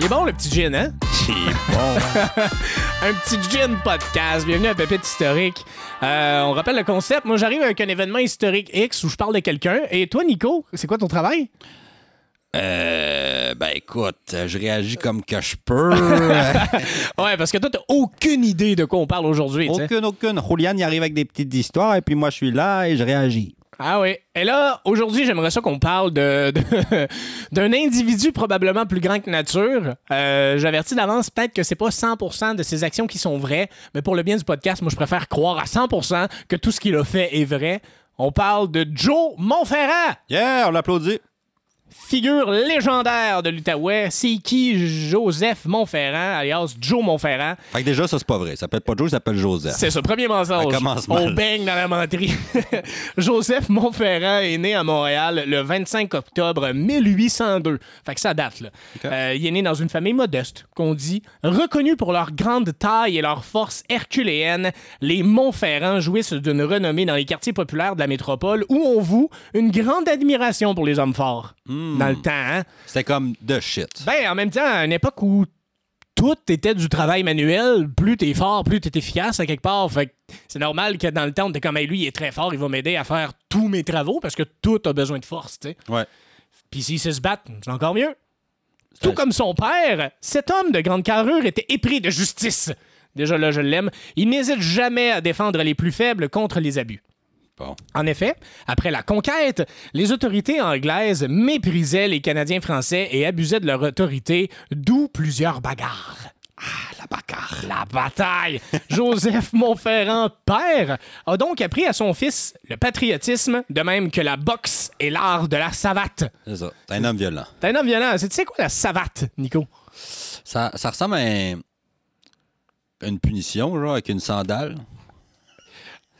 Il est bon le petit gin, hein? C'est bon. un petit gin podcast. Bienvenue à Pépite Historique. Euh, on rappelle le concept. Moi, j'arrive avec un événement historique X où je parle de quelqu'un. Et toi, Nico, c'est quoi ton travail? Euh, ben écoute, je réagis comme que je peux. ouais, parce que toi, t'as aucune idée de quoi on parle aujourd'hui. aucune, aucune. Julian, il arrive avec des petites histoires et puis moi, je suis là et je réagis. Ah oui. Et là, aujourd'hui, j'aimerais ça qu'on parle de, d'un individu probablement plus grand que nature. Euh, J'avertis d'avance peut-être que c'est pas 100% de ses actions qui sont vraies, mais pour le bien du podcast, moi, je préfère croire à 100% que tout ce qu'il a fait est vrai. On parle de Joe Montferrand, Yeah, on l'applaudit. Figure légendaire de l'Outaouais. C'est qui Joseph Montferrand, alias Joe Montferrand? Fait que déjà, ça, c'est pas vrai. Ça s'appelle pas Joe, il s'appelle Joseph. C'est ça, premier mensonge. Ça On baigne dans la menterie. Joseph Montferrand est né à Montréal le 25 octobre 1802. Fait que ça date, là. Euh, il est né dans une famille modeste, qu'on dit, reconnue pour leur grande taille et leur force herculéenne. Les Montferrand jouissent d'une renommée dans les quartiers populaires de la métropole où on voue une grande admiration pour les hommes forts. Hmm. Dans le temps, hein? C'était comme de shit. Ben, en même temps, à une époque où tout était du travail manuel, plus t'es fort, plus t'es efficace à quelque part. Fait que c'est normal que dans le temps, on était comme, Hey, lui, il est très fort, il va m'aider à faire tous mes travaux parce que tout a besoin de force, tu sais. Ouais. Puis s'il sait se battre, c'est encore mieux. Tout comme son père, cet homme de grande carrure était épris de justice. Déjà là, je l'aime. Il n'hésite jamais à défendre les plus faibles contre les abus. Bon. En effet, après la conquête, les autorités anglaises méprisaient les Canadiens français et abusaient de leur autorité, d'où plusieurs bagarres. Ah, la bagarre. La bataille. Joseph Montferrand, père, a donc appris à son fils le patriotisme, de même que la boxe et l'art de la savate. C'est ça. T'es un homme violent. T'es un homme violent. C'est- Tu sais quoi la savate, Nico? Ça, ça ressemble à un- une punition, genre, avec une sandale.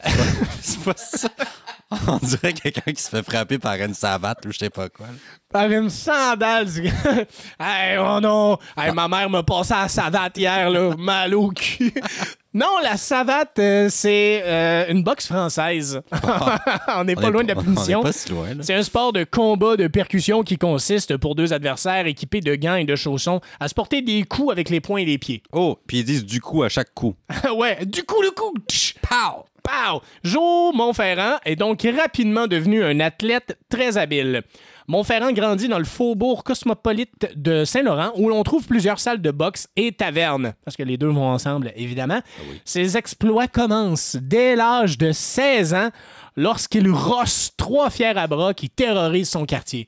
C'est pas ça. On dirait quelqu'un qui se fait frapper par une savate ou je sais pas quoi. Par une sandale. du- hey, oh non! Hey, ma mère m'a passé à la savate hier, là, mal au cul. Non, la savate, euh, c'est euh, une boxe française. on n'est pas est loin de la on est punition. pas si loin, là. C'est un sport de combat de percussion qui consiste pour deux adversaires équipés de gants et de chaussons à se porter des coups avec les poings et les pieds. Oh, puis ils disent du coup à chaque coup. ouais, du coup, le coup. tch, Pow! Pow! Joe Montferrand est donc rapidement devenu un athlète très habile. Montferrand grandit dans le faubourg cosmopolite de Saint-Laurent où l'on trouve plusieurs salles de boxe et tavernes, parce que les deux vont ensemble, évidemment. Ses exploits commencent dès l'âge de 16 ans lorsqu'il rosse trois fiers à bras qui terrorisent son quartier.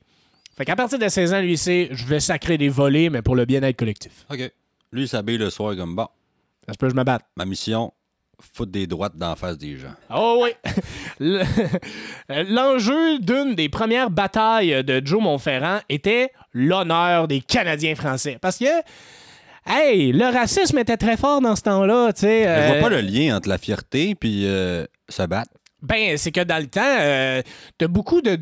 Fait qu'à partir de 16 ans, lui, c'est je vais sacrer des volets, mais pour le bien-être collectif. OK. Lui, il s'habille le soir comme bon. Ça se peut que je me batte. Ma mission, foutre des droites d'en face des gens. Oh oui! Le- L'enjeu d'une des premières batailles de Joe Montferrand était l'honneur des Canadiens français. Parce que, hey, le racisme était très fort dans ce temps-là, tu sais. Je euh, vois pas le lien entre la fierté puis euh, se battre. Ben, c'est que dans le temps, euh, t'as beaucoup de.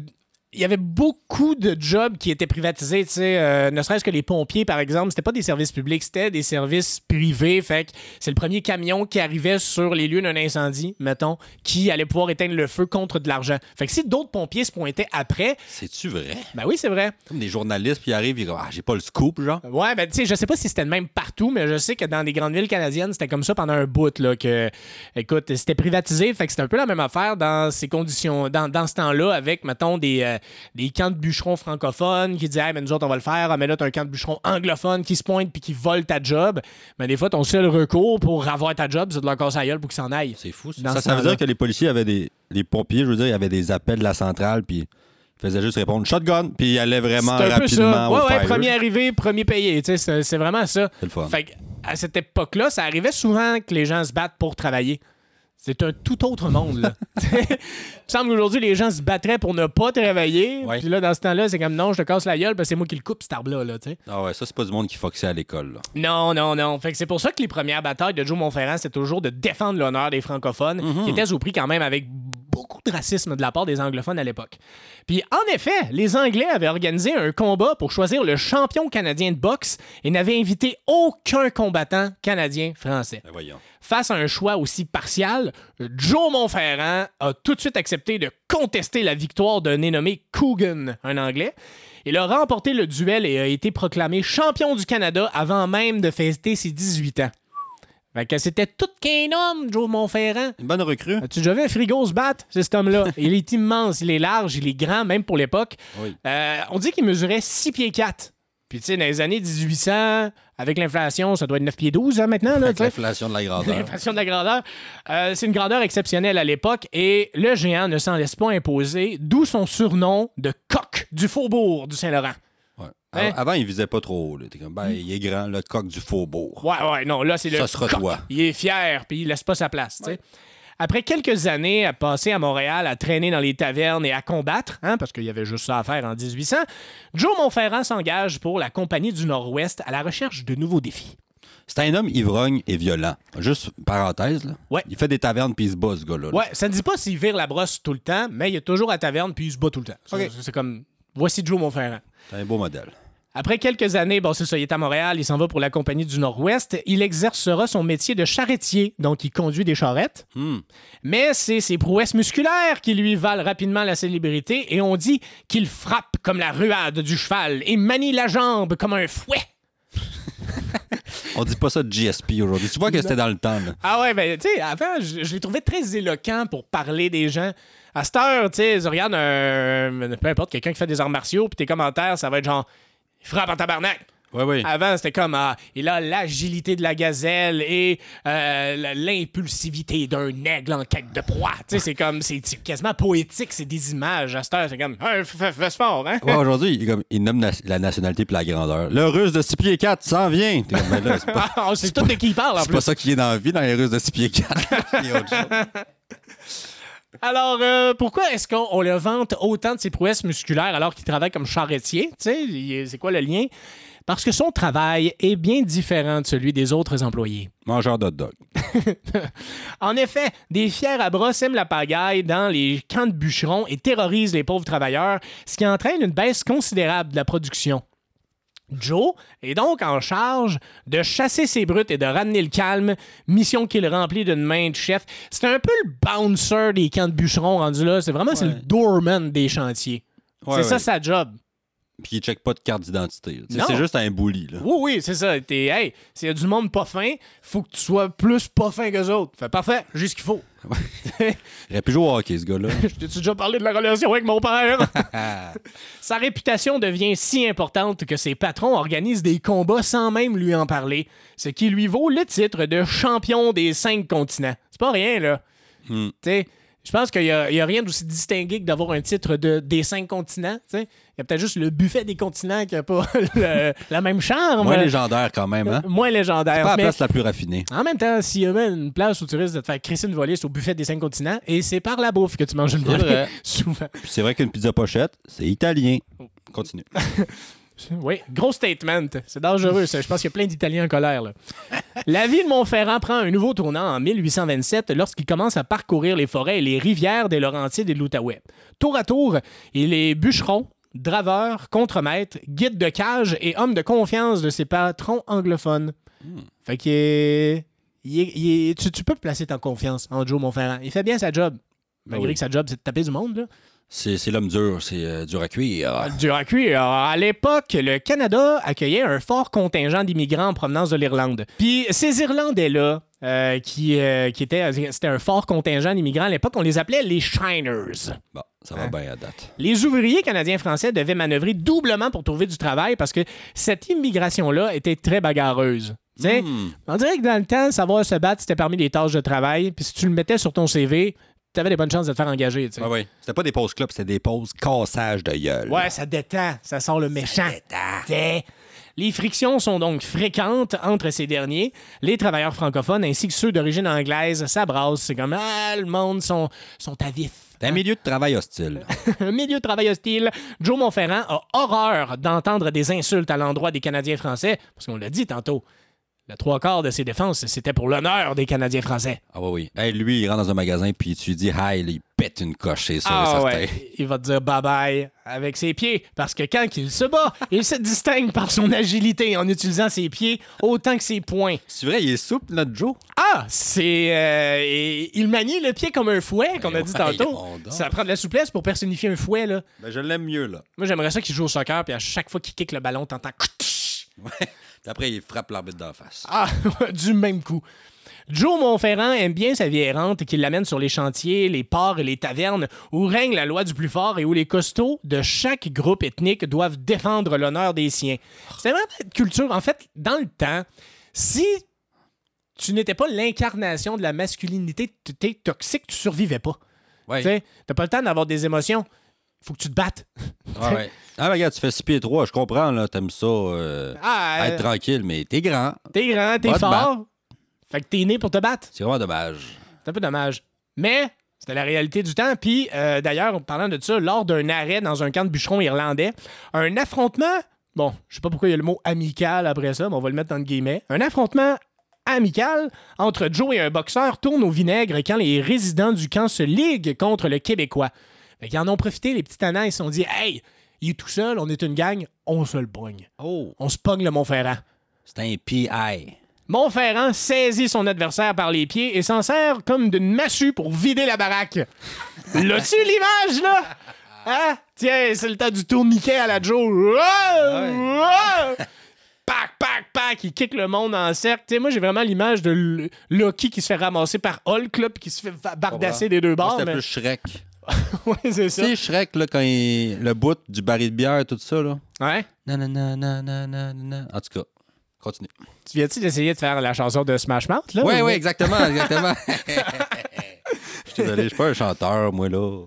Il y avait beaucoup de jobs qui étaient privatisés, tu sais, euh, ne serait-ce que les pompiers, par exemple, c'était pas des services publics, c'était des services privés. Fait que c'est le premier camion qui arrivait sur les lieux d'un incendie, mettons, qui allait pouvoir éteindre le feu contre de l'argent. Fait que si d'autres pompiers se pointaient après, C'est-tu vrai? ben oui, c'est vrai. Comme des journalistes, puis ils arrivent, ils disent Ah, j'ai pas le scoop, genre. Ouais, ben tu sais, je sais pas si c'était le même partout, mais je sais que dans des grandes villes canadiennes, c'était comme ça pendant un bout, là, que, écoute, c'était privatisé, fait que c'était un peu la même affaire dans ces conditions, dans, dans ce temps-là, avec, mettons, des, euh, des camps de bûcherons francophones qui disaient, hey, mais nous autres, on va le faire, ah, mais là, t'as un camp de bûcherons anglophone qui se pointe puis qui vole ta job. Mais des fois, ton seul recours pour avoir ta job, c'est de leur casser la gueule pour qu'ils s'en aillent. C'est fou. Ça, ça, ce ça veut dire que les policiers avaient des. Les pompiers, je veux dire, il y avait des appels de la centrale, puis ils faisaient juste répondre shotgun, puis ils allaient vraiment un peu rapidement ça. au Ouais, ouais, fire. premier arrivé, premier payé. tu sais, C'est c'est vraiment ça. C'est le fun. Fait que, à cette époque-là, ça arrivait souvent que les gens se battent pour travailler. C'est un tout autre monde. Là. Il me semble qu'aujourd'hui, les gens se battraient pour ne pas travailler. Ouais. Puis là, dans ce temps-là, c'est comme non, je te casse la gueule parce que c'est moi qui le coupe, cet arbre-là. Là. Ah ouais, ça, c'est pas du monde qui foxait à l'école, là. non, non, non. Fait que c'est pour ça que les premières batailles de Joe Montferrand, c'était toujours de défendre l'honneur des francophones, qui étaient au prix quand même avec beaucoup de racisme de la part des anglophones à l'époque. Puis en effet, les Anglais avaient organisé un combat pour choisir le champion canadien de boxe et n'avaient invité aucun combattant canadien français. Ben voyons. Face à un choix aussi partial, Joe Montferrand a tout de suite accepté de contester la victoire d'un nommé Coogan, un Anglais. Il a remporté le duel et a été proclamé champion du Canada avant même de fêter ses 18 ans. Fait que c'était tout qu'un homme, Joe Montferrand. Une bonne recrue. As-tu déjà vu un frigo se battre, c'est cet homme-là? il est immense, il est large, il est grand, même pour l'époque. Oui. Euh, on dit qu'il mesurait 6 pieds 4. Puis, tu sais, dans les années 1800, avec l'inflation, ça doit être 9 pieds 12 hein, maintenant. Là, Avec tu l'inflation de la grandeur. L'inflation de la grandeur. Euh, c'est une grandeur exceptionnelle à l'époque et le géant ne s'en laisse pas imposer, d'où son surnom de coq du faubourg du Saint-Laurent. Hein? Avant, il visait pas trop haut. là. T'es comme, ben, il est grand, le coq du faubourg. Ouais, ouais, non, là, c'est le Ça sera coq. toi. Il est fier, puis il laisse pas sa place, tu sais. Après quelques années à passer à Montréal, à traîner dans les tavernes et à combattre, hein, parce qu'il y avait juste ça à faire en 1800, Joe Montferrand s'engage pour la Compagnie du Nord-Ouest à la recherche de nouveaux défis. C'est un homme ivrogne et violent. Juste parenthèse, là. Ouais. Il fait des tavernes puis il se bat, ce gars-là. là. Ouais, ça ne dit pas s'il vire la brosse tout le temps, mais il est toujours à taverne puis il se bat tout le temps. C'est comme, voici Joe Montferrand. C'est un beau modèle. Après quelques années, bon, c'est ça, il est à Montréal, il s'en va pour la Compagnie du Nord-Ouest. Il exercera son métier de charretier, donc il conduit des charrettes. Hmm. Mais c'est ses prouesses musculaires qui lui valent rapidement la célébrité et on dit qu'il frappe comme la ruade du cheval et manie la jambe comme un fouet. On dit pas ça de GSP aujourd'hui. Tu vois que c'était dans le temps, là. Ah ouais, ben, tu sais, avant, je, je l'ai trouvé très éloquent pour parler des gens. À cette heure, tu sais, regarde un. Peu importe, quelqu'un qui fait des arts martiaux, puis tes commentaires, ça va être genre. Frappe en tabarnak. Oui. Avant, c'était comme. Ah, il a l'agilité de la gazelle et euh, l'impulsivité d'un aigle en quête de proie. Tu sais, c'est comme. C'est quasiment poétique, c'est des images. À cette heure, c'est comme. Hey, fais hein? Ouais, aujourd'hui, il, est comme- il nomme na- la nationalité puis la grandeur. Le russe de 6 pieds 4 s'en vient. Comme, ben là, c'est pas, Ah, tout de qui il parle en c'est pas ça qui est dans la vie, dans les russes de 6 pieds 4. Alors, euh, pourquoi est-ce qu'on on le vante autant de ses prouesses musculaires alors qu'il travaille comme charretier? Tu sais, il- c'est quoi le lien? Parce que son travail est bien différent de celui des autres employés. Mangeur d'hot dog. En effet, des fiers à bras sèment la pagaille dans les camps de bûcherons et terrorisent les pauvres travailleurs, ce qui entraîne une baisse considérable de la production. Joe est donc en charge de chasser ces brutes et de ramener le calme, mission qu'il remplit d'une main de chef. C'est un peu le bouncer des camps de bûcherons rendu là. C'est vraiment c'est le doorman des chantiers. Ouais, c'est ça sa job. Puis il check pas de carte d'identité. C'est juste un bully, là. Oui, oui, c'est ça. T'es, hey, s'il y a du monde pas fin, faut que tu sois plus pas fin que autres. Fait parfait, j'ai ce qu'il faut. Il aurait pu jouer au hockey, ce gars-là. Je t'ai déjà parlé de la relation avec mon père? Sa réputation devient si importante que ses patrons organisent des combats sans même lui en parler, ce qui lui vaut le titre de champion des cinq continents. C'est pas rien, là. Hmm. Tu sais, je pense qu'il n'y a, rien d'aussi distingué que d'avoir un titre de, des cinq continents. Il y a peut-être juste le buffet des continents qui n'a pas le- la même charme. Moins légendaire, quand même, hein? Moins légendaire. Pas la mais- place la plus raffinée. en même temps, s'il y a même une place où tu risques de te faire crisser une volée, c'est au buffet des cinq continents, et c'est par la bouffe que tu manges une C'est volée. Souvent. Puis c'est vrai qu'une pizza pochette, c'est italien. Continue. Oui, gros statement. C'est dangereux, ça. Je pense qu'il y a plein d'Italiens en colère. là. La vie de Montferrand prend un nouveau tournant en 1827 lorsqu'il commence à parcourir les forêts et les rivières des Laurentides et de l'Outaouais. Tour à tour, il est bûcheron, draveur, contremaître, guide de cage et homme de confiance de ses patrons anglophones. Fait qu'il est- il est- il est- tu, tu peux placer ta confiance en Joe Montferrand. Il fait bien sa job. Malgré oui. que sa job, c'est de taper du monde. Là. C'est l'homme dur, c'est euh, dur à cuire. Dur à cuire. À l'époque, le Canada accueillait un fort contingent d'immigrants en provenance de l'Irlande. Puis ces Irlandais-là, euh, qui, euh, qui étaient, c'était un fort contingent d'immigrants à l'époque, on les appelait les Shiners. Bon, ça va Hein? bien à date. Les ouvriers canadiens-français devaient manœuvrer doublement pour trouver du travail parce que cette immigration-là était très bagarreuse. Hmm. On dirait que dans le temps, savoir se battre, c'était parmi les tâches de travail. Puis si tu le mettais sur ton CV, tu avais des bonnes chances de te faire engager. tu sais. Ouais. C'était pas des pauses clubs, c'était des pauses cassage de gueule. Ouais, ça détend, ça sort le méchant. T'sais. Les frictions sont donc fréquentes entre ces derniers. Les travailleurs francophones ainsi que ceux d'origine anglaise s'abrassent. C'est comme ah, le monde sont, sont à vif. C'est un milieu de travail hostile. Un milieu de travail hostile. Joe Montferrand a horreur d'entendre des insultes à l'endroit des Canadiens français, parce qu'on l'a dit tantôt. Le trois quarts de ses défenses, c'était pour l'honneur des Canadiens français. Ah oui, oui. Hey, lui, il rentre dans un magasin, puis tu lui dis hi, il pète une coche, c'est sûr et Ah certain. ouais, il va te dire bye bye avec ses pieds parce que quand il se bat, il se distingue par son agilité en utilisant ses pieds autant que ses poings. C'est vrai, il est souple, notre Joe? Ah, c'est euh, et il manie le pied comme un fouet qu'on a dit tantôt. Ça prend de la souplesse pour personnifier un fouet là. Ben, je l'aime mieux, là. Moi j'aimerais ça qu'il joue au soccer puis à chaque fois qu'il kick le ballon, t'entends Puis après, il frappe l'arbitre d'en face. Ah, du même coup. Joe Montferrand aime bien sa vie errante qui l'amène sur les chantiers, les ports et les tavernes où règne la loi du plus fort et où les costauds de chaque groupe ethnique doivent défendre l'honneur des siens. C'est vraiment une culture. En fait, dans le temps, si tu n'étais pas l'incarnation de la masculinité tu étais toxique, tu survivais pas. Ouais. Tu T'as pas le temps d'avoir des émotions. Faut que tu te battes. Ah, ouais. ah, ben, regarde, tu fais 6 pieds 3, je comprends, là, t'aimes ça, euh, Ah, être euh, tranquille, mais t'es grand. t'es grand, t'es fort. Fait que t'es né pour te battre. C'est vraiment dommage. C'est un peu dommage. Mais c'était la réalité du temps. Puis, euh, d'ailleurs, en parlant de ça, lors d'un arrêt dans un camp de bûcherons irlandais, un affrontement, bon, je sais pas pourquoi il y a le mot amical après ça, mais on va le mettre dans le guillemets, un affrontement amical entre Joe et un boxeur tourne au vinaigre quand les résidents du camp se liguent contre le Québécois. Fait qu'ils en ont profité, les petits tannants, ils se sont dit « Hey, il est tout seul, on est une gang, on se le pogne. Oh, On se pogne le Montferrand. » c'est un PI. Montferrand saisit son adversaire par les pieds et s'en sert comme d'une massue pour vider la baraque. L'as-tu l'image, là? Hein? Tiens, c'est le temps du tourniquet à la Joe. Pac, pac, pac, il kick le monde en cercle. Tu sais, moi, j'ai vraiment l'image de Loki qui se fait ramasser par Hulk, là, puis qui se fait bardasser des deux bords. c'était mais- plus Shrek. Ouais, c'est ça. Tu sais, Shrek, là, quand il... le bout du baril de bière, tout ça, là. Ouais. Nanana, nanana, nanana. En tout cas, continue. Tu viens-tu d'essayer de faire la chanson de Smash Mouth, là? Oui, ou- oui, exactement, exactement. Je suis désolé, je suis pas un chanteur, moi, là.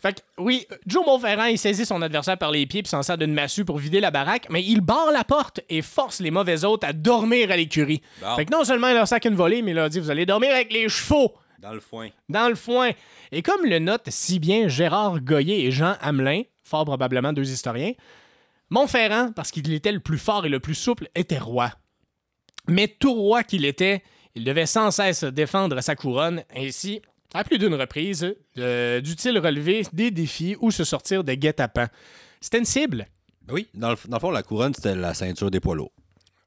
Fait que, oui, Joe Montferrand, il saisit son adversaire par les pieds puis s'en sert d'une massue pour vider la baraque, mais il barre la porte et force les mauvais hôtes à dormir à l'écurie. Bon. Fait que non seulement il leur sac une volée, mais il leur dit Vous allez dormir avec les chevaux Dans le foin. dans le foin. Et comme le notent si bien Gérard Goyer et Jean Hamelin, fort probablement deux historiens, Montferrand, parce qu'il était le plus fort et le plus souple, était roi. Mais tout roi qu'il était, il devait sans cesse défendre sa couronne. Ainsi, à plus d'une reprise, euh, dut-il relever des défis ou se sortir des guet-apens. C'était une cible. Ben Oui, dans le, dans le fond, la couronne, c'était la ceinture des poids lourds.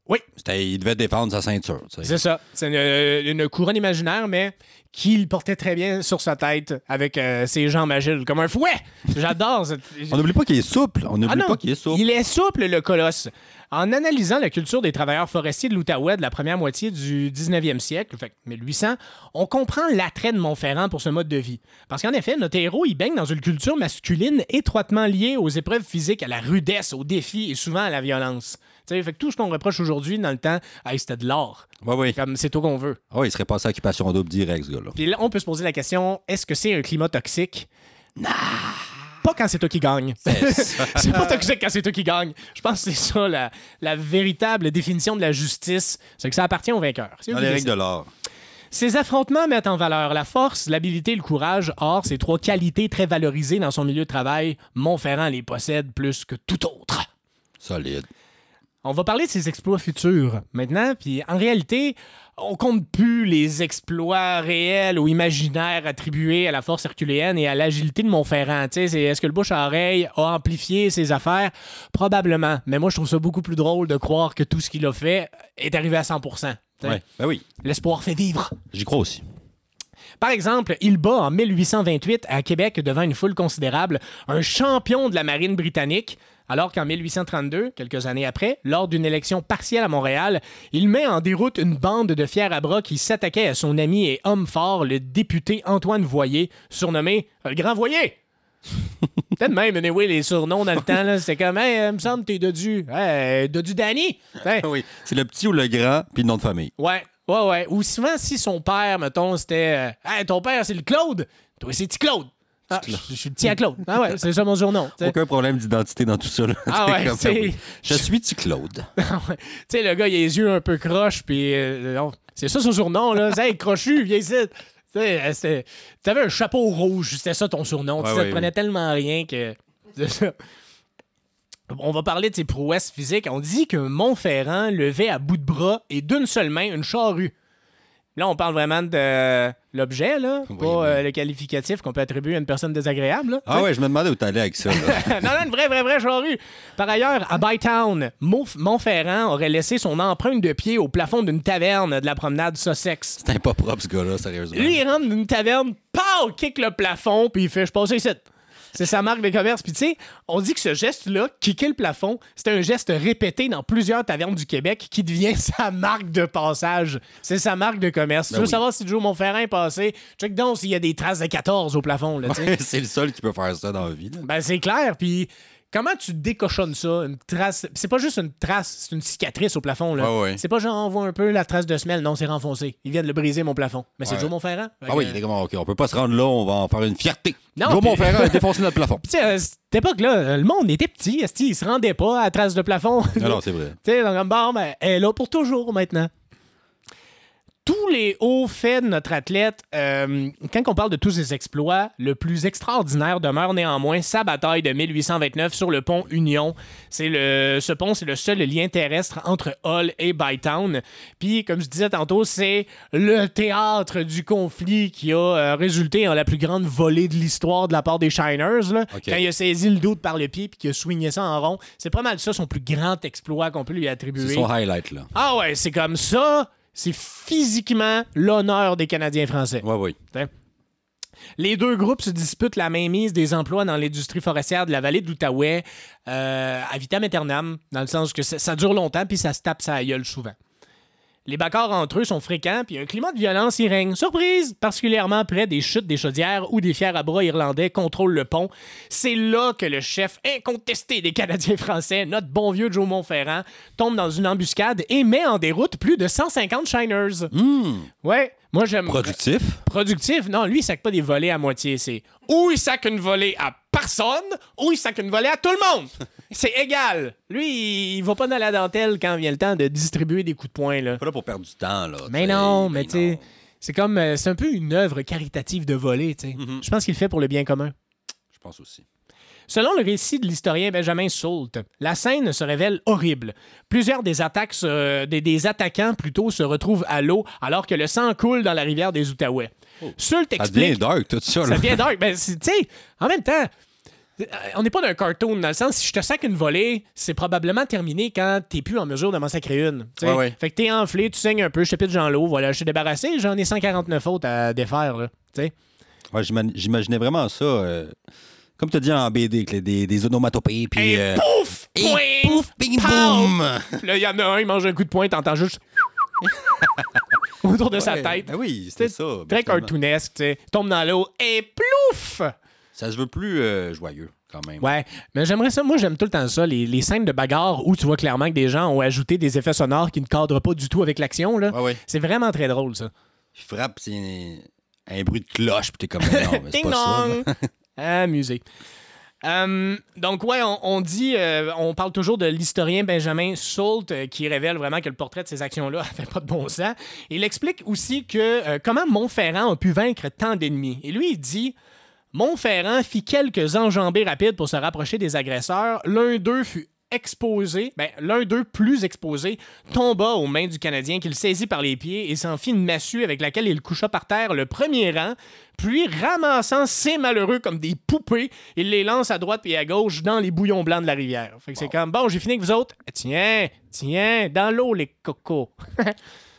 Oui, il devait défendre sa ceinture. c'est ça. C'est une, une couronne imaginaire, mais qu'il portait très bien sur sa tête avec euh, ses jambes agiles, comme un fouet. J'adore cette... On n'oublie pas qu'il est souple. On n'oublie Ah pas qu'il est souple. Il est souple, le colosse. En analysant la culture des travailleurs forestiers de l'Outaouais de la première moitié du 19e siècle, fait que 1800, on comprend l'attrait de Montferrand pour ce mode de vie. Parce qu'en effet, notre héros, il baigne dans une culture masculine étroitement liée aux épreuves physiques, à la rudesse, aux défis et souvent à la violence. Tu sais, fait que tout ce qu'on reproche aujourd'hui, dans le temps, hey, c'était de l'art. Oui, oui. Comme c'est tout qu'on veut. Ah oui, il serait passé à occupation double direct, ce gars-là. Puis là, on peut se poser la question est-ce que c'est un climat toxique? Pas quand c'est toi qui gagne. c'est pas toxique quand c'est toi qui gagne. Je pense que c'est ça la, la véritable définition de la justice. C'est que ça appartient. C'est eux Dans les règles de l'art. Ces affrontements mettent en valeur la force, l'habileté et le courage. Or, ces trois qualités très valorisées dans son milieu de travail, Montferrand les possède plus que tout autre. Solide. On va parler de ses exploits futurs maintenant, puis en réalité, on compte plus les exploits réels ou imaginaires attribués à la force herculéenne et à l'agilité de Montferrand. Est-ce que le bouche à oreille a amplifié ses affaires? Probablement. Mais moi, je trouve ça beaucoup plus drôle de croire que tout ce qu'il a fait est arrivé à 100 tu sais. Ouais. Ben oui, L'espoir fait vivre. j'y crois aussi. Par exemple, il bat en 1828 à Québec devant une foule considérable un champion de la marine britannique, alors qu'en 1832, quelques années après, lors d'une élection partielle à Montréal, il met en déroute une bande de fiers à bras qui s'attaquait à son ami et homme fort, le député Antoine Voyer, surnommé le Grand Voyer. Peut-être même, anyway, les surnoms dans le temps, là, c'était comme, hey, euh, me semble que t'es Dodu. Hey, Dodu Danny. Hey, Oui, c'est le petit ou le grand, puis le nom de famille. Ouais, ouais, ouais. Ou souvent, si son père, mettons, c'était euh, Hey, ton père, c'est le Claude. Toi, c'est Claude? Ah, je suis à Claude. Ah ouais, c'est ça mon surnom. tu sais. Aucun problème d'identité dans tout ça. là. Ah ouais, comme, c'est- oui. Je suis petit Claude? Ah ouais. Tu sais, le gars, il a les yeux un peu croches, puis euh, non, c'est ça son surnom, là. C'est, Hey, crochu, viens ici. Tu sais, euh, c'était- T'avais un chapeau rouge, c'était ça ton surnom. Tu sais, Ouais, ça ouais, te prenait tellement rien que. C'est ça. On va parler de ses prouesses physiques. On dit que Montferrand levait à bout de bras et d'une seule main une charrue. Là, on parle vraiment de l'objet, là, Oui, pas euh, le qualificatif qu'on peut attribuer à une personne désagréable. là. Ah ouais, je me demandais où t'allais avec ça. non, non, une vraie, vraie, vraie charrue. Par ailleurs, à Bytown, Montf- Montferrand aurait laissé son empreinte de pied au plafond d'une taverne de la promenade Sussex. C'était pas propre, ce gars-là, sérieusement. Lui, il rentre dans une taverne, pow, kick le plafond, puis il fait Je passe ici. C'est sa marque de commerce. Puis tu sais, on dit que ce geste-là, kicker le plafond, c'est un geste répété dans plusieurs tavernes du Québec qui devient sa marque de passage. C'est sa marque de commerce. tu Ben veux oui. savoir si Joe Montferrand est passé, check donc s'il y a des traces de 14 au plafond. Là, tu c'est le seul qui peut faire ça dans la vie. là. Ben, c'est clair. Puis comment tu décochonnes ça? Une trace? C'est pas juste une trace, c'est une cicatrice au plafond. Là. Ouais, ouais. C'est pas genre on voit un peu la trace de semelle. Non, c'est renfoncé. Ils viennent de le briser, mon plafond. Mais c'est. Joe Montferrand. Fait Ah oui, que- il comme, OK, on peut pas se rendre là, on va en faire une fierté. Non, Joe puis- Montferrand a défoncé notre plafond. Tu sais, à cette époque-là, le monde était petit. esti, Il se rendait pas à la trace de plafond? Non, non, c'est vrai. Tu sais, donc, bon, ben, elle est là pour toujours maintenant. Tous les hauts faits de notre athlète, euh, quand on parle de tous ses exploits, le plus extraordinaire demeure néanmoins sa bataille de 1829 sur le pont Union. C'est le, ce pont, c'est le seul lien terrestre entre Hull et Bytown. Puis, comme je disais tantôt, c'est le théâtre du conflit qui a euh, résulté en la plus grande volée de l'histoire de la part des Shiners. Là. Quand il a saisi le doute par le pied puis qu'il a swingé ça en rond. C'est pas mal ça son plus grand exploit qu'on peut lui attribuer. C'est son highlight, là. Ah ouais, c'est comme ça. C'est physiquement l'honneur des Canadiens français. Ouais, oui. T'sais. Les deux groupes se disputent la mainmise des emplois dans l'industrie forestière de la vallée de l'Outaouais euh, à vitam aeternam, dans le sens que ça, ça dure longtemps puis ça se tape sa gueule souvent. Les bagarres entre eux sont fréquents, puis un climat de violence y règne. Surprise! Particulièrement près des chutes des chaudières où des fiers à bras irlandais contrôlent le pont. C'est là que le chef incontesté des Canadiens français, notre bon vieux Joe Montferrand, tombe dans une embuscade et met en déroute plus de 150 Shiners. Ouais, moi j'aime. Productif. Productif, non, lui, il sac pas des volets à moitié. C'est ou il sac une volée à personne, ou il sac une volée à tout le monde. C'est égal. Lui, il va pas dans la dentelle quand vient le temps de distribuer des coups de poing, là. Pas là pour perdre du temps, là. Mais non, mais Ben tu sais, c'est comme. euh, c'est un peu une œuvre caritative de voler, tu sais. Je pense qu'il le fait pour le bien commun. Je pense aussi. Selon le récit de l'historien Benjamin Soult, la scène se révèle horrible. Plusieurs des attaques, des, des attaquants plutôt se retrouvent à l'eau alors que le sang coule dans la rivière des Outaouais. Soult Ça explique. devient dark, tout ça, Ça là. devient dark. Ben, c'est- tu sais, en même temps, on n'est pas d'un cartoon, dans le sens, si je te sac une volée, c'est probablement terminé quand t'es plus en mesure de m'en sacrer une. Ouais, ouais. Fait que t'es enflé, tu saignes un peu, je te pitche dans l'eau, voilà, je suis débarrassé, j'en ai 149 autres à défaire, là. Ouais, j'ima- J'imaginais vraiment ça. euh, comme tu as dit en BD, avec les- des, des onomatopées, puis... Et euh, pouf! et Point! pouf, bing, boum! Là, il y en a un, il mange un coup de poing, t'entends juste. autour de sa tête. ben oui, c'était ça. Très ben, cartoonesque, tu sais. Tombe dans l'eau et plouf! Ça se veut plus euh, joyeux, quand même. Ouais, mais j'aimerais ça. Moi, j'aime tout le temps ça, les, les scènes de bagarre où tu vois clairement que des gens ont ajouté des effets sonores qui ne cadrent pas du tout avec l'action. là. Ouais, ouais. C'est vraiment très drôle, ça. Il frappe, c'est un bruit de cloche, puis t'es comme... Non, mais c'est pas ça. Amusé. Euh, donc, ouais, on, on dit, euh, on parle toujours de l'historien Benjamin Soult euh, qui révèle vraiment que le portrait de ces actions-là fait pas de bon sens. Il explique aussi que euh, comment Montferrand a pu vaincre tant d'ennemis. Et lui, il dit Montferrand fit quelques enjambées rapides pour se rapprocher des agresseurs. L'un d'eux fut exposé, ben, l'un d'eux plus exposé, tomba aux mains du Canadien qu'il saisit par les pieds et s'en fit une massue avec laquelle il coucha par terre le premier rang, puis ramassant ces malheureux comme des poupées, il les lance à droite et à gauche dans les bouillons blancs de la rivière. Fait que c'est comme, bon, j'ai fini avec vous autres. Tiens, tiens, dans l'eau, les cocos.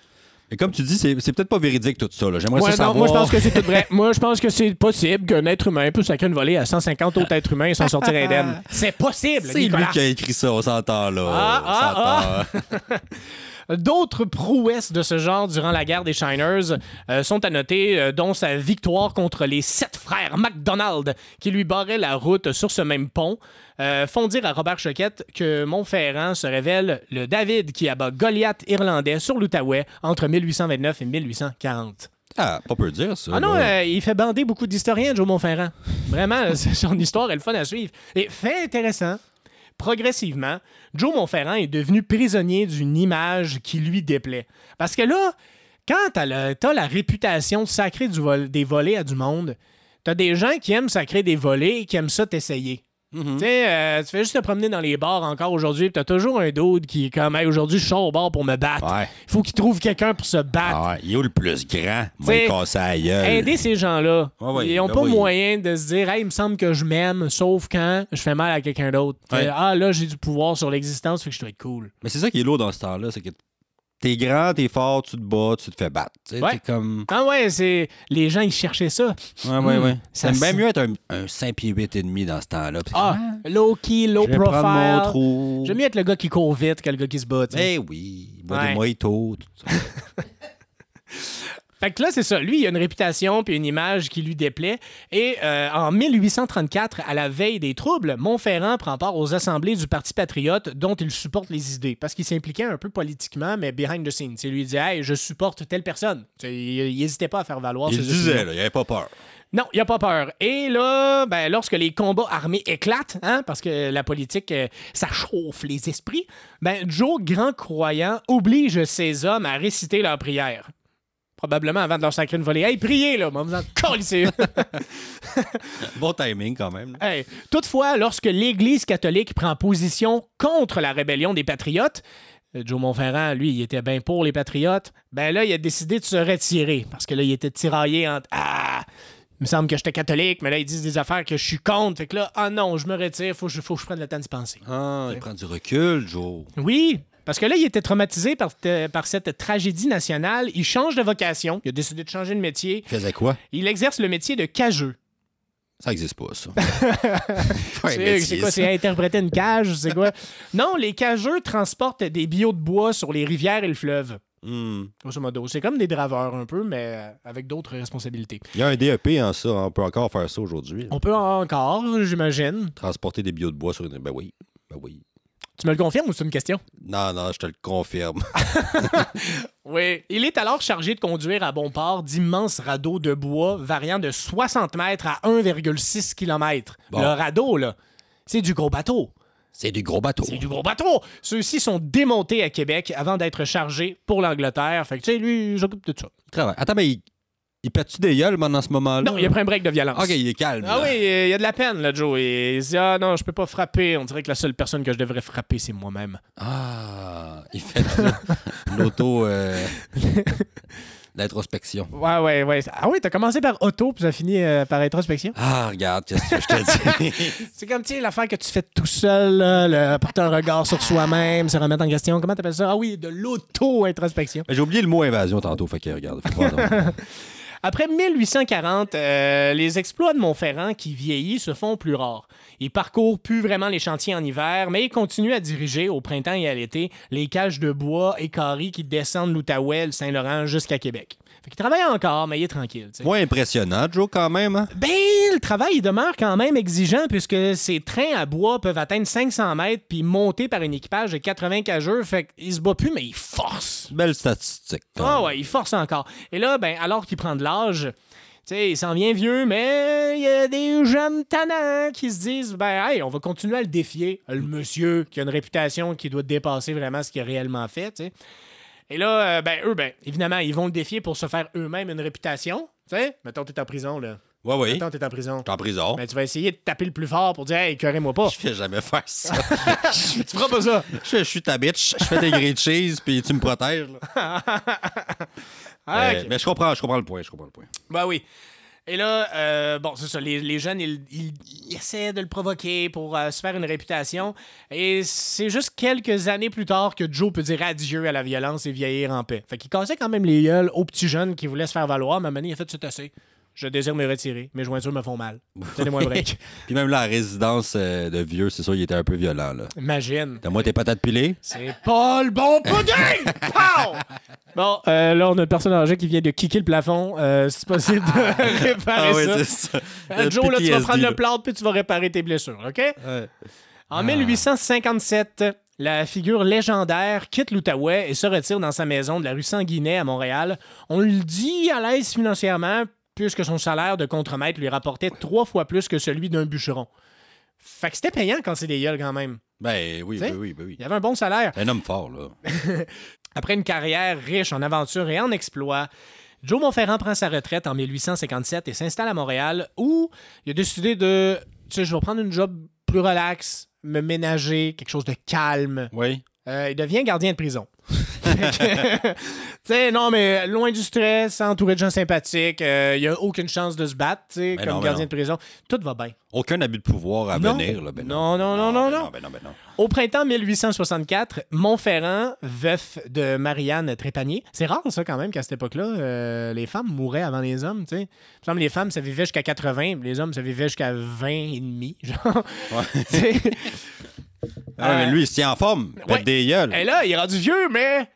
Et comme tu dis, c'est c'est peut-être pas véridique tout ça. là. J'aimerais Ouais, ça non, savoir... moi, je pense que c'est tout vrai. moi, je pense que c'est possible qu'un être humain puisse sacrer une volée à 150 autres êtres humains et s'en sortir indemne. C'est possible, C'est lui qui a écrit ça, on s'entend, là. Ah, On ah, s'entend. D'autres prouesses de ce genre durant la guerre des Shiners euh, sont à noter, euh, dont sa victoire contre les sept frères MacDonald qui lui barraient la route sur ce même pont. Euh, font dire à Robert Choquette que Montferrand se révèle le David qui abat Goliath irlandais sur l'Outaouais entre 1829 et 1840. Ah, pas peu dire, ça. Ah non, euh, il fait bander beaucoup d'historiens, Joe Montferrand. Vraiment, son histoire est le fun à suivre. Et fait intéressant, progressivement, Joe Montferrand est devenu prisonnier d'une image qui lui déplaît. Parce que là, quand t'as, le- t'as la réputation vol- des volets à du monde, t'as des gens qui aiment sacrer des volets et qui aiment ça t'essayer. Tu sais, euh, tu fais juste te promener dans les bars encore aujourd'hui, puis t'as toujours un dude qui est comme, hey, aujourd'hui, je sors au bar pour me battre. Ouais. Il faut qu'il trouve quelqu'un pour se battre. Ah ouais, il est où le plus grand? Moi, T'sais, il casse la gueule. Aider ces gens-là. Ouais, Ils n'ont ben pas oui. moyen de se dire, hey, il me semble que je m'aime, sauf quand je fais mal à quelqu'un d'autre. Ouais. Ah, là, j'ai du pouvoir sur l'existence, fait que je dois être cool. Mais c'est ça qui est lourd dans ce temps-là, c'est que t'es grand, t'es fort, tu te bats, tu te fais battre. Ouais. T'es comme. Ah ouais, c'est. Les gens, ils cherchaient ça. Ouais, ouais, Hmm, ouais. ça Ça bien mieux être un, un 5 pieds 8 et demi dans ce temps-là. Puis, Ah, low key, low je vais prendre mon profile. trou. J'aime mieux être le gars qui court vite que le gars qui se bat. Eh oui, Ouais. des mojitos, tout ça. Fait que là, c'est ça. Lui, il a une réputation puis une image qui lui déplaît. Et euh, en 1834, à la veille des troubles, Montferrand prend part aux assemblées du Parti patriote dont il supporte les idées. Parce qu'il s'impliquait un peu politiquement, mais behind the scenes. Il lui disait Hey, je supporte telle personne. Il n'hésitait pas à faire valoir Il ses disait, opinions. là, il avait pas peur. Non, il a pas peur. Et là, ben, lorsque les combats armés éclatent, hein, parce que la politique, euh, ça chauffe les esprits, ben, Joe, grand croyant, oblige ses hommes à réciter leur prière. Probablement avant de leur sacrer une volée. Hey, priez, là, moi, vous en colissez. Bon timing quand même. Hey, Toutefois, lorsque l'Église catholique prend position contre la rébellion des patriotes, euh, Joe Montferrand, lui, il était bien pour les patriotes, ben là, il a décidé de se retirer parce que là, il était tiraillé entre Ah, il me semble que j'étais catholique, mais là, ils disent des affaires que je suis contre. Fait que là, ah non, je me retire, faut, que je- faut que je prenne le temps de penser. Ah, il prend du recul, Joe. Oui, parce que là, il était traumatisé par, par cette tragédie nationale. Il change de vocation. Il a décidé de changer de métier. Il faisait quoi? Il exerce le métier de cageux. Ça n'existe pas, ça. C'est quoi, c'est interpréter une cage, c'est quoi? Non, les cageux transportent des billots de bois sur les rivières et le fleuve. Modo. C'est comme des draveurs un peu, mais euh, avec d'autres responsabilités. Il y a un DEP en ça. On peut encore faire ça aujourd'hui. On peut encore, j'imagine. Transporter des billots de bois sur une. Ben oui. Ben oui. Tu me le confirmes ou c'est une question? Non, non, je te le confirme. Oui. Il est alors chargé de conduire à bon port d'immenses radeaux de bois variant de 60 mètres à 1,6 km. Bon. Le radeau, là, c'est du gros bateau. C'est du gros bateau. C'est du gros bateau. Ceux-ci sont démontés à Québec avant d'être chargés pour l'Angleterre. Fait que, tu sais, lui, il s'occupe de ça. Il travaille. Attends, mais il, il pète-tu des gueules pendant ce moment-là? Non, il a pris un break de violence. Ok, il est calme. Ah là. oui, il y a de la peine, là, Joe. Il dit Ah non, je peux pas frapper. On dirait que la seule personne que je devrais frapper, c'est moi-même. Ah, il fait l'auto. euh, L'introspection. Ouais, ouais, ouais. Ah oui, t'as commencé par auto, puis ça finit euh, par introspection. Ah, regarde, qu'est-ce que je te dis? C'est comme, tu sais, l'affaire que tu fais tout seul, là, le porter un regard sur soi-même, se remettre en question. Comment t'appelles ça? Ah oui, de l'auto-introspection. J'ai oublié le mot invasion tantôt, fait que regarde. faut pas attendre. Après 1840, euh, les exploits de Montferrand, qui vieillit, se font plus rares. Il parcourt plus vraiment les chantiers en hiver, mais il continue à diriger au printemps et à l'été les cages de bois et carrés qui descendent l'Outaouais, le Saint-Laurent jusqu'à Québec. Fait qu'il travaille encore, mais il est tranquille. tu sais. Moins impressionnant, Joe, quand même. Hein? Ben, le travail il demeure quand même exigeant puisque ces trains à bois peuvent atteindre 500 mètres puis monter par un équipage de 80 cageurs. Fait qu'il se bat plus, mais il force. Belle statistique. Ah ouais, il force encore. Et là, ben, alors qu'il prend de l'âge, tu sais, il s'en vient vieux, mais il y a des jeunes tannants qui se disent, ben, hey, on va continuer à le défier. Le monsieur qui a une réputation qui doit dépasser vraiment ce qu'il a réellement fait. Et là, euh, ben, eux, ben, évidemment, ils vont le défier pour se faire eux-mêmes une réputation. Tu sais, mettons, t'es en prison, là. Ouais, oui. Mettons, t'es en prison. T'es en prison. Ben, tu vas essayer de taper le plus fort pour dire, hey, écœurez-moi pas. Je fais jamais faire ça. tu feras pas ça. je, suis ta bitch, je fais des grilled cheese, puis tu me protèges. là. Ah, Euh. Mais je comprends, je comprends le point, je comprends le point. Ben oui. Et là, euh, bon, c'est ça, les, jeunes, ils essaient de le provoquer pour euh, se faire une réputation. Et c'est juste quelques années plus tard que Joe peut dire adieu à la violence et vieillir en paix. Fait qu'il cassait quand même les gueules aux petits jeunes qui voulaient se faire valoir. Mais maintenant, il a fait c'est assez. Je désire me retirer. Mes jointures me font mal. Donnez-moi un break. Puis même là, la résidence euh, de vieux, c'est sûr, il était un peu violent. là. Imagine. Donne-moi tes patates pilées? C'est pas le bon pudding! Pow! Bon, euh, là, on a une personne âgée qui vient de kicker le plafond. Euh, c'est possible de réparer Ah oui, ça. c'est ça. Euh, Le Joe, là, tu vas prendre là. le plâtre puis tu vas réparer tes blessures, OK? Ouais. En 1857, la figure légendaire quitte l'Outaouais et se retire dans sa maison de la rue Sanguinet à Montréal. On le dit à l'aise financièrement puisque son salaire de contremaître lui rapportait trois fois plus que celui d'un bûcheron. Fait que c'était payant quand c'est des gueules quand même. Ben oui, sais? oui, oui, ben oui. Il avait un bon salaire. Un homme fort, là. Après une carrière riche en aventures et en exploits, Joe Montferrand prend sa retraite en 1857 et s'installe à Montréal où il a décidé de. Tu sais, je vais prendre une job plus relax, me ménager, quelque chose de calme. Oui. Euh, il devient gardien de prison. Tu sais, non, mais loin du stress, entouré de gens sympathiques, euh, il n'y a aucune chance de se battre, tu Ben comme non, ben gardien non. de prison. Tout va bien. Aucun abus de pouvoir à Non. venir. Là. Ben Non, non, non, non, ben non. Ben non, ben non. Au printemps 1864, Montferrand, veuf de Marianne Trépanier. C'est rare, ça, quand même, qu'à cette époque-là, euh, les femmes mouraient avant les hommes, tu sais. Les femmes, ça vivait jusqu'à 80, les hommes, ça vivait jusqu'à 20 et demi, genre. Ouais. Ah, mais Euh, lui, il se tient en forme. Pète ouais. des gueules. Et là, il est rendu vieux, mais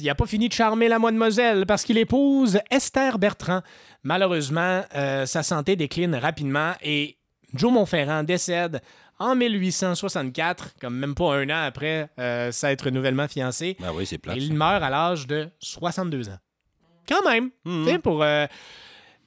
il n'a pas fini de charmer la mademoiselle parce qu'il épouse Esther Bertrand. Malheureusement, euh, sa santé décline rapidement et Joe Montferrand décède en 1864, comme même pas un an après euh, s'être nouvellement fiancé. Ah oui, c'est plat. Et il meurt à l'âge de 62 ans. Quand même, Mhm. tu sais, pour euh,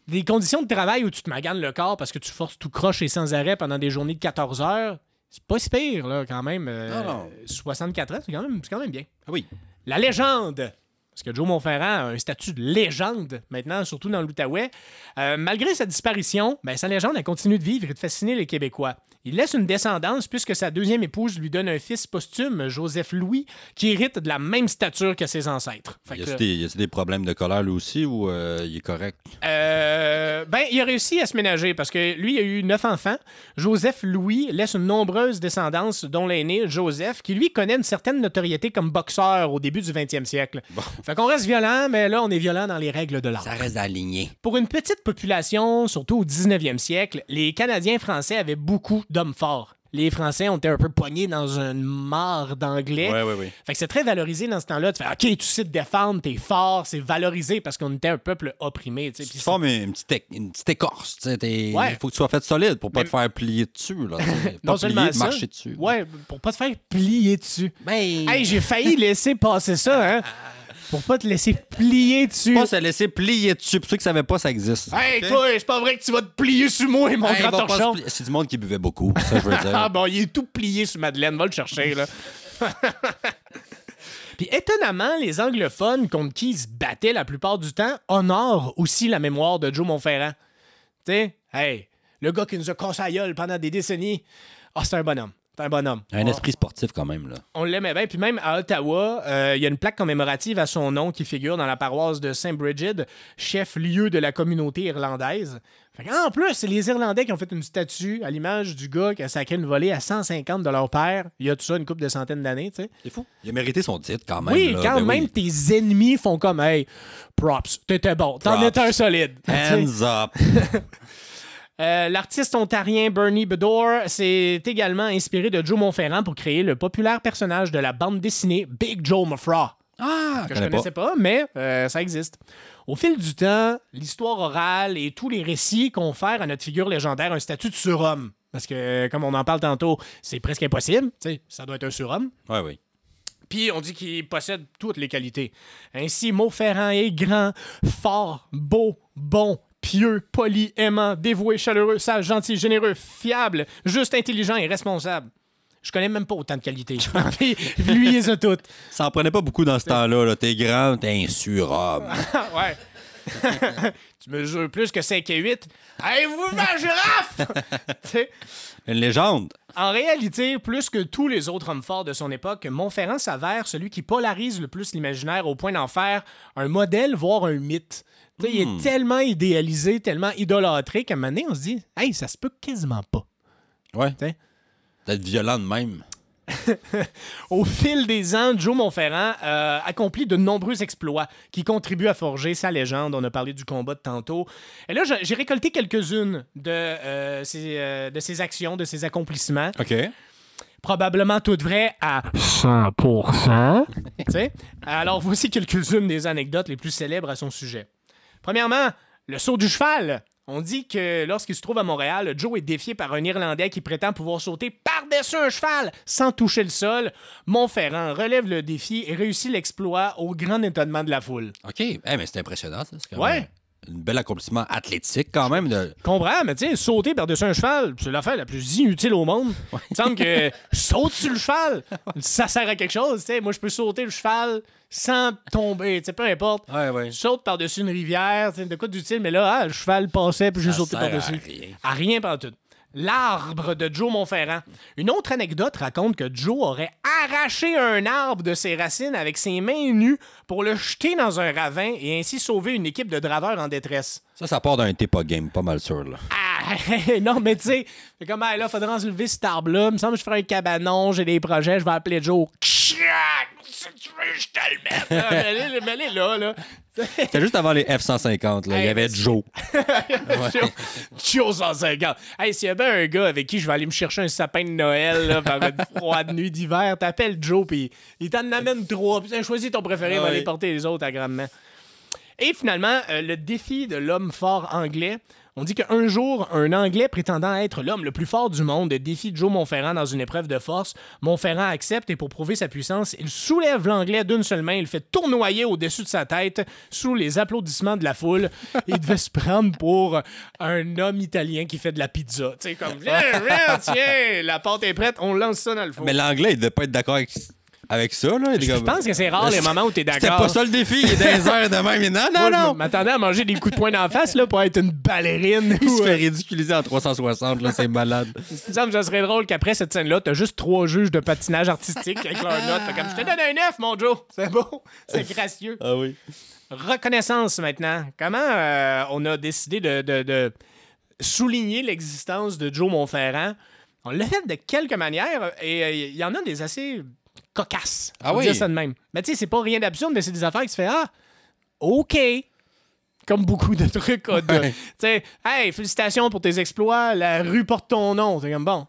des conditions de travail où tu te maganes le corps parce que tu forces tout croche et sans arrêt pendant des journées de 14 heures, c'est pas si pire, là, quand même. Euh, Non, non. 64 ans, c'est quand, même- c'est quand même bien. Ah oui. La légende. Parce que Joe Montferrand a un statut de légende maintenant, surtout dans l'Outaouais. Euh, malgré sa disparition, ben, sa légende a continué de vivre et de fasciner les Québécois. Il laisse une descendance puisque sa deuxième épouse lui donne un fils posthume, Joseph Louis, qui hérite de la même stature que ses ancêtres. Fait Y a-tu des, problèmes de colère lui aussi ou euh, il est correct? euh, ben, il a réussi à se ménager parce que lui, il a eu neuf enfants. Joseph Louis laisse une nombreuse descendance, dont l'aîné, Joseph, qui lui connaît une certaine notoriété comme boxeur au début du 20e siècle. Fait qu'on reste violent, mais là, on est violent dans les règles de l'art. reste aligné. Pour une petite population, surtout au 19e siècle, les Canadiens français avaient beaucoup d'hommes forts. Les Français ont été un peu pognés dans une mare d'anglais. Oui, oui, oui. Fait que c'est très valorisé dans ce temps-là. Tu fais OK, tu sais te défendre, t'es fort, c'est valorisé parce qu'on était un peuple opprimé. tu formes une petite, é- une petite écorce. Ouais. Il faut que tu sois fait solide pour pas Mais- te faire plier dessus. Là, non pas seulement plier, ça. marcher dessus. Ouais, pour pas te faire plier dessus. Ben, Hey, j'ai failli laisser passer ça, hein. Pour pas te laisser plier dessus. pas se laisser plier dessus. Pour ceux qui savaient pas, ça existe. Hey, toi, c'est pas vrai que tu vas te plier sur moi, mon Hey, grand torchon. C'est du monde qui buvait beaucoup, ça je veux dire. Ah bon, il est tout plié sur Madeleine, va le chercher, là. Puis étonnamment, les anglophones contre qui ils se battaient la plupart du temps honorent aussi la mémoire de Joe Montferrand. Tu sais, hey, le gars qui nous a cassé la gueule pendant des décennies, ah, c'est un bonhomme. C'est un bonhomme. Un On- esprit sportif quand même. là. on l'aimait bien. Puis même à Ottawa, euh, il y a une plaque commémorative à son nom qui figure dans la paroisse de Saint Brigid, chef-lieu de la communauté irlandaise. En plus, c'est les Irlandais qui ont fait une statue à l'image du gars qui a sacré une volée à 150 de leur père. Il y a tout ça une couple de centaines d'années, tu sais. C'est fou. Il a mérité son titre quand même. Oui, là. quand Ben même oui. tes ennemis font comme Hey, props, t'étais bon, t'en étais un solide. Hands up. Euh, L'artiste ontarien Bernie Bedore s'est également inspiré de Joe Montferrand pour créer le populaire personnage de la bande dessinée Big Joe Moffra. Ah, que je je connais connaissais pas, mais euh, ça existe. Au fil du temps, l'histoire orale et tous les récits confèrent à notre figure légendaire un statut de surhomme. Parce que, comme on en parle tantôt, c'est presque impossible. Tu sais, ça doit être un surhomme. Oui, oui. Puis on dit qu'il possède toutes les qualités. Ainsi, Montferrand est grand, fort, beau, bon, pieux, poli, aimant, dévoué, chaleureux, sage, gentil, généreux, fiable, juste, intelligent et responsable. Je connais même pas autant de qualités. Puis lui, il les a toutes. Ça en prenait pas beaucoup dans ce temps-là. Là. T'es grand, t'es un surhomme. Ouais. tu mesures plus que 5 et 8. Avez-vous vu ma girafe? Une légende. en réalité, plus que tous les autres hommes forts de son époque, Montferrand s'avère celui qui polarise le plus l'imaginaire au point d'en faire un modèle, voire un mythe. Il est tellement idéalisé, tellement idolâtré qu'à un moment donné, on se dit « Hey, ça se peut quasiment pas. Ouais. D'être violent de même. Au fil des ans, Joe Montferrand euh, accomplit de nombreux exploits qui contribuent à forger sa légende. On a parlé du combat de tantôt. Et là, j'ai- récolté quelques-unes de, euh, ses, euh, de ses actions, de ses accomplissements. OK. Probablement toutes vraies à 100%. Tu sais? Alors, voici quelques-unes des anecdotes les plus célèbres à son sujet. Premièrement, le saut du cheval. On dit que lorsqu'il se trouve à Montréal, Joe est défié par un Irlandais qui prétend pouvoir sauter par-dessus un cheval sans toucher le sol. Montferrand relève le défi et réussit l'exploit au grand étonnement de la foule. OK. Eh, mais c'est impressionnant, ça. C'est quand Ouais. Un bel accomplissement athlétique, quand même. De... Comprends, mais tu sais, sauter par-dessus un cheval, c'est l'affaire la plus inutile au monde. Il me semble que saute sur le cheval, ça sert à quelque chose. tu sais. Moi, je peux sauter le cheval sans tomber, peu importe. Ouais, ouais. Je saute par-dessus une rivière, sais, de quoi d'utile, mais là, ah, le cheval passait, puis j'ai Ça sauté sert à par-dessus. rien. À rien par tout. L'arbre de Joe Montferrand. Une autre anecdote raconte que Joe aurait arraché un arbre de ses racines avec ses mains nues pour le jeter dans un ravin et ainsi sauver une équipe de draveurs en détresse. Ça, ça part d'un pas game, pas mal sûr. Là. Ah, non, mais tu sais, comme, là, faudrait enlever cet arbre-là. Il me semble que je ferai un cabanon, j'ai des projets, je vais appeler Joe. Si tu veux, je te le. Mais elle là, là. C'était juste avant les F-150. là. Il y avait Joe. Joe- Joe 150. Hey, s'il y avait un gars avec qui je vais aller me chercher un sapin de Noël là, par une froide nuit d'hiver, t'appelles Joe, puis il t'en amène trois. Puis choisis ton préféré, il va aller porter les autres à grandement. Et finalement, euh, le défi de l'homme fort anglais. On dit qu'un jour, un Anglais prétendant être l'homme le plus fort du monde défie Joe Montferrand dans une épreuve de force. Montferrand accepte et pour prouver sa puissance, il soulève l'Anglais d'une seule main, il le fait tournoyer au-dessus de sa tête sous les applaudissements de la foule. Il devait se prendre pour un homme italien qui fait de la pizza. Tu sais, comme, viens, viens, tiens, la pâte est prête, on lance ça dans le four. Mais l'anglais, il devait pas être d'accord avec, avec ça. Là. Je pense que c'est rare les moments où t'es d'accord. C'était pas ça le défi. Il est les airs de même. Mais Non, non, Moi, je non. m'attendais à manger des coups de poing d'en face là, pour être une ballerine. Il se euh, fait ridiculiser en 360. là, C'est malade. Il me ça serait drôle qu'après cette scène-là, t'as juste trois juges de patinage artistique avec leurs notes. Comme, je te donne un 9, mon Joe. C'est beau. C'est gracieux. Ah oui. Reconnaissance maintenant. Comment euh, on a décidé de, de- de souligner l'existence de Joe Montferrand? On l'a fait de quelques manières et euh, il y en a des assez cocasses. Ah oui? dire ça de même. Mais tu sais, c'est pas rien d'absurde, mais c'est des affaires qui se fait Ah, OK. Comme beaucoup de trucs. Tu sais, hey, félicitations pour tes exploits, la rue porte ton nom. C'est comme bon.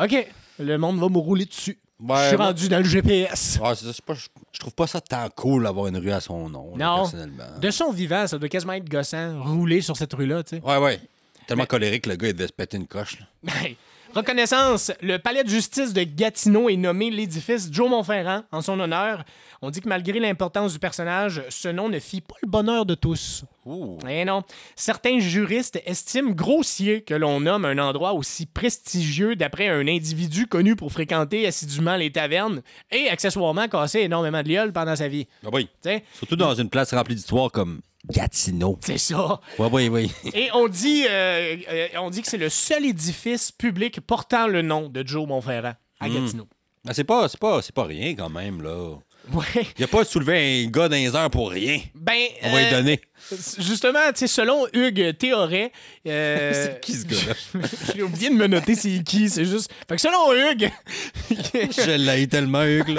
OK, le monde va me rouler dessus. Ouais, Je suis rendu dans le GPS. Ouais, c'est ça, c'est pas- je, je trouve pas ça tant cool d'avoir une rue à son nom, là, Non. personnellement. De son vivant, ça doit quasiment être gossant, rouler sur cette rue-là, tu sais. Ouais, ouais. Tellement colérique, le gars, il devait se péter une coche. là. Reconnaissance, le palais de justice de Gatineau est nommé l'édifice Joe Montferrand en son honneur. On dit que malgré l'importance du personnage, ce nom ne fit pas le bonheur de tous. Ouh. Eh non. Certains juristes estiment grossier que l'on nomme un endroit aussi prestigieux d'après un individu connu pour fréquenter assidûment les tavernes et accessoirement casser énormément de lioles pendant sa vie. Ah oui. Surtout dans une place remplie d'histoire comme Gatineau. c'est ça. Ouais, oui, oui. Et on dit, euh, euh, on dit que c'est le seul édifice public portant le nom de Joe Montferrand à Gatineau. C'est pas, c'est pas, c'est pas rien quand même, là. Ouais. Il a pas soulevé un gars dans les heures pour rien. Ben, On va lui euh, donner. Justement, tu sais, selon Hugues Théoret. euh, C'est qui, ce gars-là? J'ai oublié de me noter c'est qui, c'est juste. Fait que selon Hugues. Je l'ai tellement, Hugues,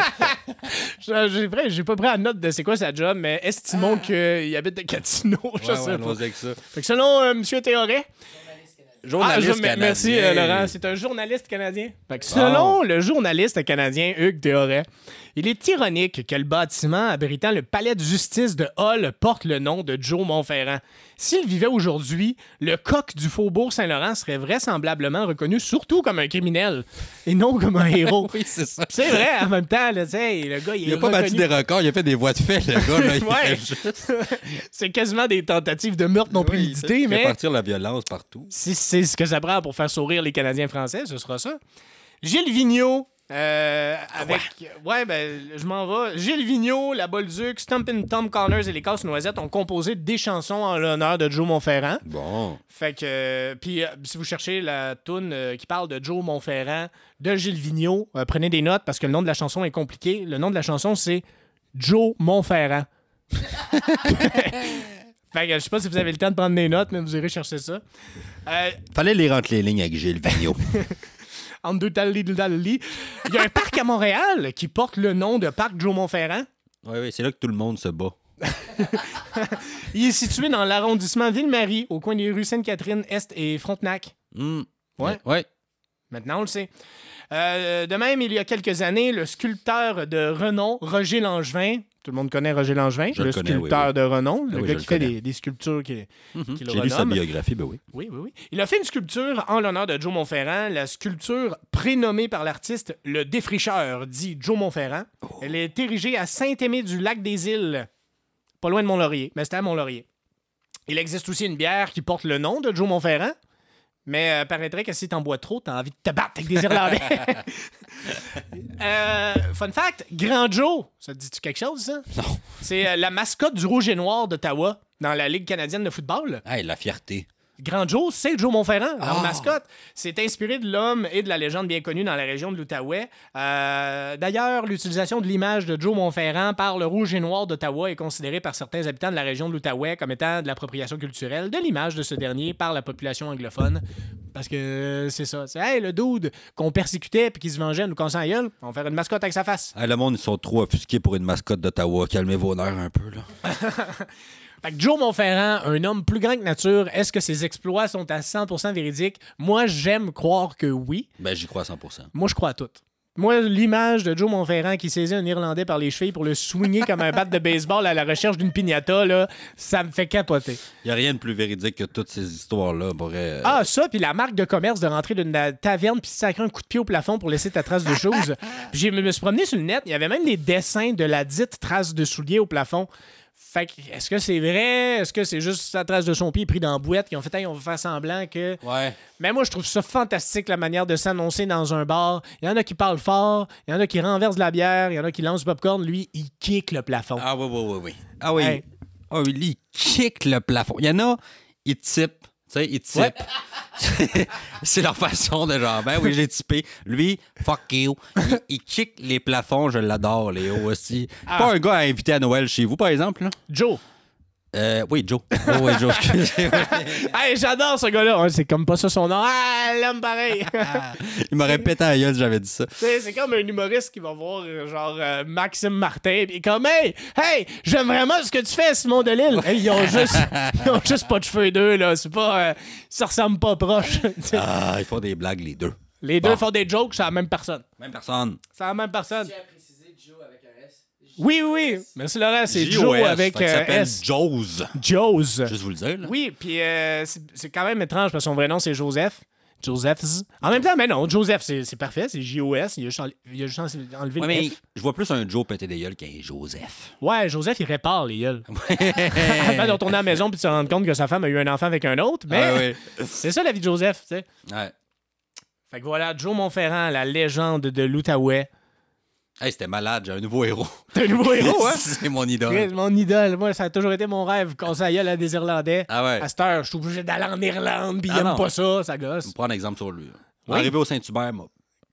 là. j'ai pas pris la note de c'est quoi sa job, mais estimons qu'il habite à Gatineau. Je Ouais, sais pas. allons-y avec ça. Fait que selon euh, Monsieur Théoret? Ah, Journaliste je- canadien. merci euh, Laurent, c'est un journaliste canadien. Fait que selon le journaliste canadien Hugues Théoret, il est ironique que le bâtiment abritant le palais de justice de Hall porte le nom de Joe Montferrand. S'il vivait aujourd'hui, le coq du faubourg Saint-Laurent serait vraisemblablement reconnu surtout comme un criminel et non comme un héros. Oui, c'est ça. C'est vrai, en même temps, là, le gars, il, Il est a pas battu reconnu. des records, il a fait des voies de fait, le gars, Ouais. juste- C'est quasiment des tentatives de meurtre non Oui, préméditées, fait mais partir la violence partout. si c'est ce que ça prend pour faire sourire les Canadiens français, ce sera ça. Gilles Vigneault, euh, avec. Ouais, ben, je m'en vais. Gilles Vigneault, la Bolduc, Stumpin' Tom Connors et les Casses Noisettes ont composé des chansons en l'honneur de Joe Montferrand. Bon. Fait que. euh, puis, euh, si vous cherchez la toune euh, qui parle de Joe Montferrand, de Gilles Vigneault, euh, prenez des notes parce que le nom de la chanson est compliqué. Le nom de la chanson, c'est Joe Montferrand. fait que je sais pas si vous avez le temps de prendre des notes, mais vous irez chercher ça. Euh, Fallait les rentrer les lignes avec Gilles Vigneault. en deux Il y a un parc à Montréal qui porte le nom de Parc Joe Montferrand. oui, oui, c'est là que tout le monde se bat. Il est situé dans l'arrondissement Ville-Marie, au coin des rues Sainte-Catherine, Est et Frontenac. Ouais. Ouais. Maintenant, on le sait. Euh, de même, il y a quelques années, le sculpteur de renom, Roger Langevin, tout le monde connaît Roger Langevin, Je le le connais, sculpteur oui, de renom, le oui, gars qui le fait des, des sculptures qui, qui le J'ai lu sa biographie, ben oui. Oui, oui, oui. Il a fait une sculpture en l'honneur de Joe Montferrand, la sculpture prénommée par l'artiste Le Défricheur, dit Joe Montferrand. Elle est érigée à Saint-Aimé-du-Lac-des-Îles, pas loin de Mont-Laurier, mais c'était à Mont-Laurier. Il existe aussi une bière qui porte le nom de Joe Montferrand, mais euh, paraîtrait que si t'en bois trop, t'as envie de te battre avec des Irlandais. Euh, fun fact, Grand Joe, ça te dit-tu quelque chose, ça? Non. C'est euh, la mascotte du Rouge et Noir d'Ottawa dans la Ligue canadienne de football. Hey, la fierté. Grand Joe, c'est Joe Montferrand, leur Ah. mascotte. C'est inspiré de l'homme et de la légende bien connue dans la région de l'Outaouais. Euh, D'ailleurs, l'utilisation de l'image de Joe Montferrand par le Rouge et Noir d'Ottawa est considérée par certains habitants de la région de l'Outaouais comme étant de l'appropriation culturelle de l'image de ce dernier par la population anglophone. Parce que euh, c'est ça. C'est hey, le dude qu'on persécutait puis qui se vengeait, nous gueule, on va faire une mascotte avec sa face. Hey, le monde, ils sont trop offusqués pour une mascotte d'Ottawa. Calmez vos nerfs un peu, là. Fait que Joe Montferrand, un homme plus grand que nature, est-ce que ses exploits sont à 100% véridiques? Moi, j'aime croire que oui. Ben, j'y crois à 100% Moi, je crois à tout. Moi, l'image de Joe Montferrand qui saisit un Irlandais par les chevilles pour le swinger comme un bat de baseball à la recherche d'une piñata, là, ça me fait capoter. Il n'y a rien de plus véridique que toutes ces histoires-là. euh, Ah, ça, puis la marque de commerce de rentrer d'une taverne puis sacrer un coup de pied au plafond pour laisser ta trace de choses. Je me suis promené sur le net, il y avait même des dessins de la dite trace de soulier au plafond. Fait que, est-ce que c'est vrai? Est-ce que c'est juste sa trace de son pied pris dans la boîte qui ont fait, Hey, on va faire semblant que. Ouais. Mais moi, je trouve ça fantastique, la manière de s'annoncer dans un bar. Il y en a qui parlent fort, il y en a qui renversent de la bière, il y en a qui lancent du popcorn. Lui, il kick le plafond. Ah oui, oui, oui, oui. Ah oui. Hey. Ah oui, lui, il kick le plafond. Il y en a, ils typent. Tu sais, ils typent. Ouais. C'est leur façon de genre, ben oui, j'ai typé. Lui, fuck you. Il, il kick les plafonds, je l'adore, Léo aussi. Ah. Pas un gars à inviter à Noël chez vous, par exemple, là? Joe. Euh, oui, Joe. Oh, oui, Joe, excusez. Hey, j'adore ce gars-là. C'est comme pas ça son nom. Ah, l'homme pareil. Il m'aurait pété à gueule si j'avais dit ça. Tu sais, c'est comme un humoriste qui va voir euh, genre euh, Maxime Martin puis comme hey hey j'aime vraiment ce que tu fais Simon Delille hey, ils ont juste ils ont juste pas de cheveux deux là c'est pas euh, ça ressemble pas proche Ah, ils font des blagues, les deux. les deux font des jokes c'est la même personne Même personne. c'est la même personne J'ai précisé Joe avec un S. oui oui oui merci Laurent c'est Joe avec euh, s'appelle S Joe's. Joe's Juste vous le dire, là. oui puis euh, c'est c'est quand même étrange parce que son vrai nom c'est Joseph Joseph's. En même temps, mais non, Joseph, c'est c'est parfait, c'est J-O-S. Il a juste, enle- il a juste enlevé Ouais, le mais F. je vois plus un Joe péter des gueules qu'un Joseph. Ouais, Joseph, il répare les gueules. Avant de retourner à la maison puis de se rendre compte que sa femme a eu un enfant avec un autre. Mais Ah, ouais. c'est ça la vie de Joseph, tu sais. Ouais. Fait que voilà, Joe Montferrand, la légende de l'Outaouais. Hey, c'était malade, j'ai un nouveau héros. T'es un nouveau héros, hein? C'est mon idole. Mon idole. Moi, ça a toujours été mon rêve, qu'on s'en aille à des Irlandais. Ah ouais. À cette heure, je suis obligé d'aller en Irlande, puis il Ah aime non. pas ça, ça Je gosse. vais prendre un exemple sur lui. Oui. Arrivé au Saint-Hubert, m'a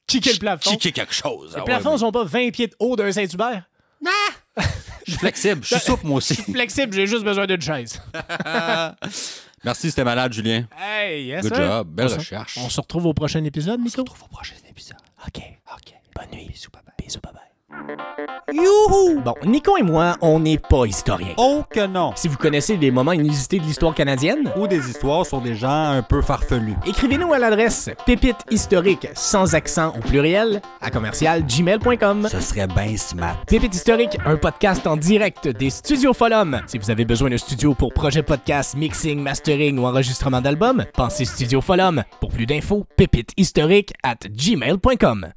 Kicker le plafond. kické quelque chose. Les Ah ouais, plafonds mais sont pas 20 pieds de haut d'un Saint-Hubert? Je suis flexible, je suis souple, moi aussi. Flexible, j'ai juste besoin d'une chaise. Merci, c'était malade, Julien. Hey, yes, Good sir. job, belle On se- recherche. On se retrouve au prochain épisode, Nico? au prochain épisode. OK. OK. Bonne nuit. Bisous, bye Bisous, bye bye. Youhou! Bon, Nico et moi, on n'est pas historiens. Oh que non! Si vous connaissez des moments inusités de l'histoire canadienne, Ou des histoires sur des gens un peu farfelus. écrivez-nous à l'adresse pépite historique sans accent au pluriel à commercial gmail.com. Ce serait bien smart. Pépite historique, un podcast en direct des studios Folum. Si vous avez besoin d'un studio pour projet podcast, mixing, mastering ou enregistrement d'album, pensez Studio Folum. Pour plus d'infos, pépite historique at gmail.com.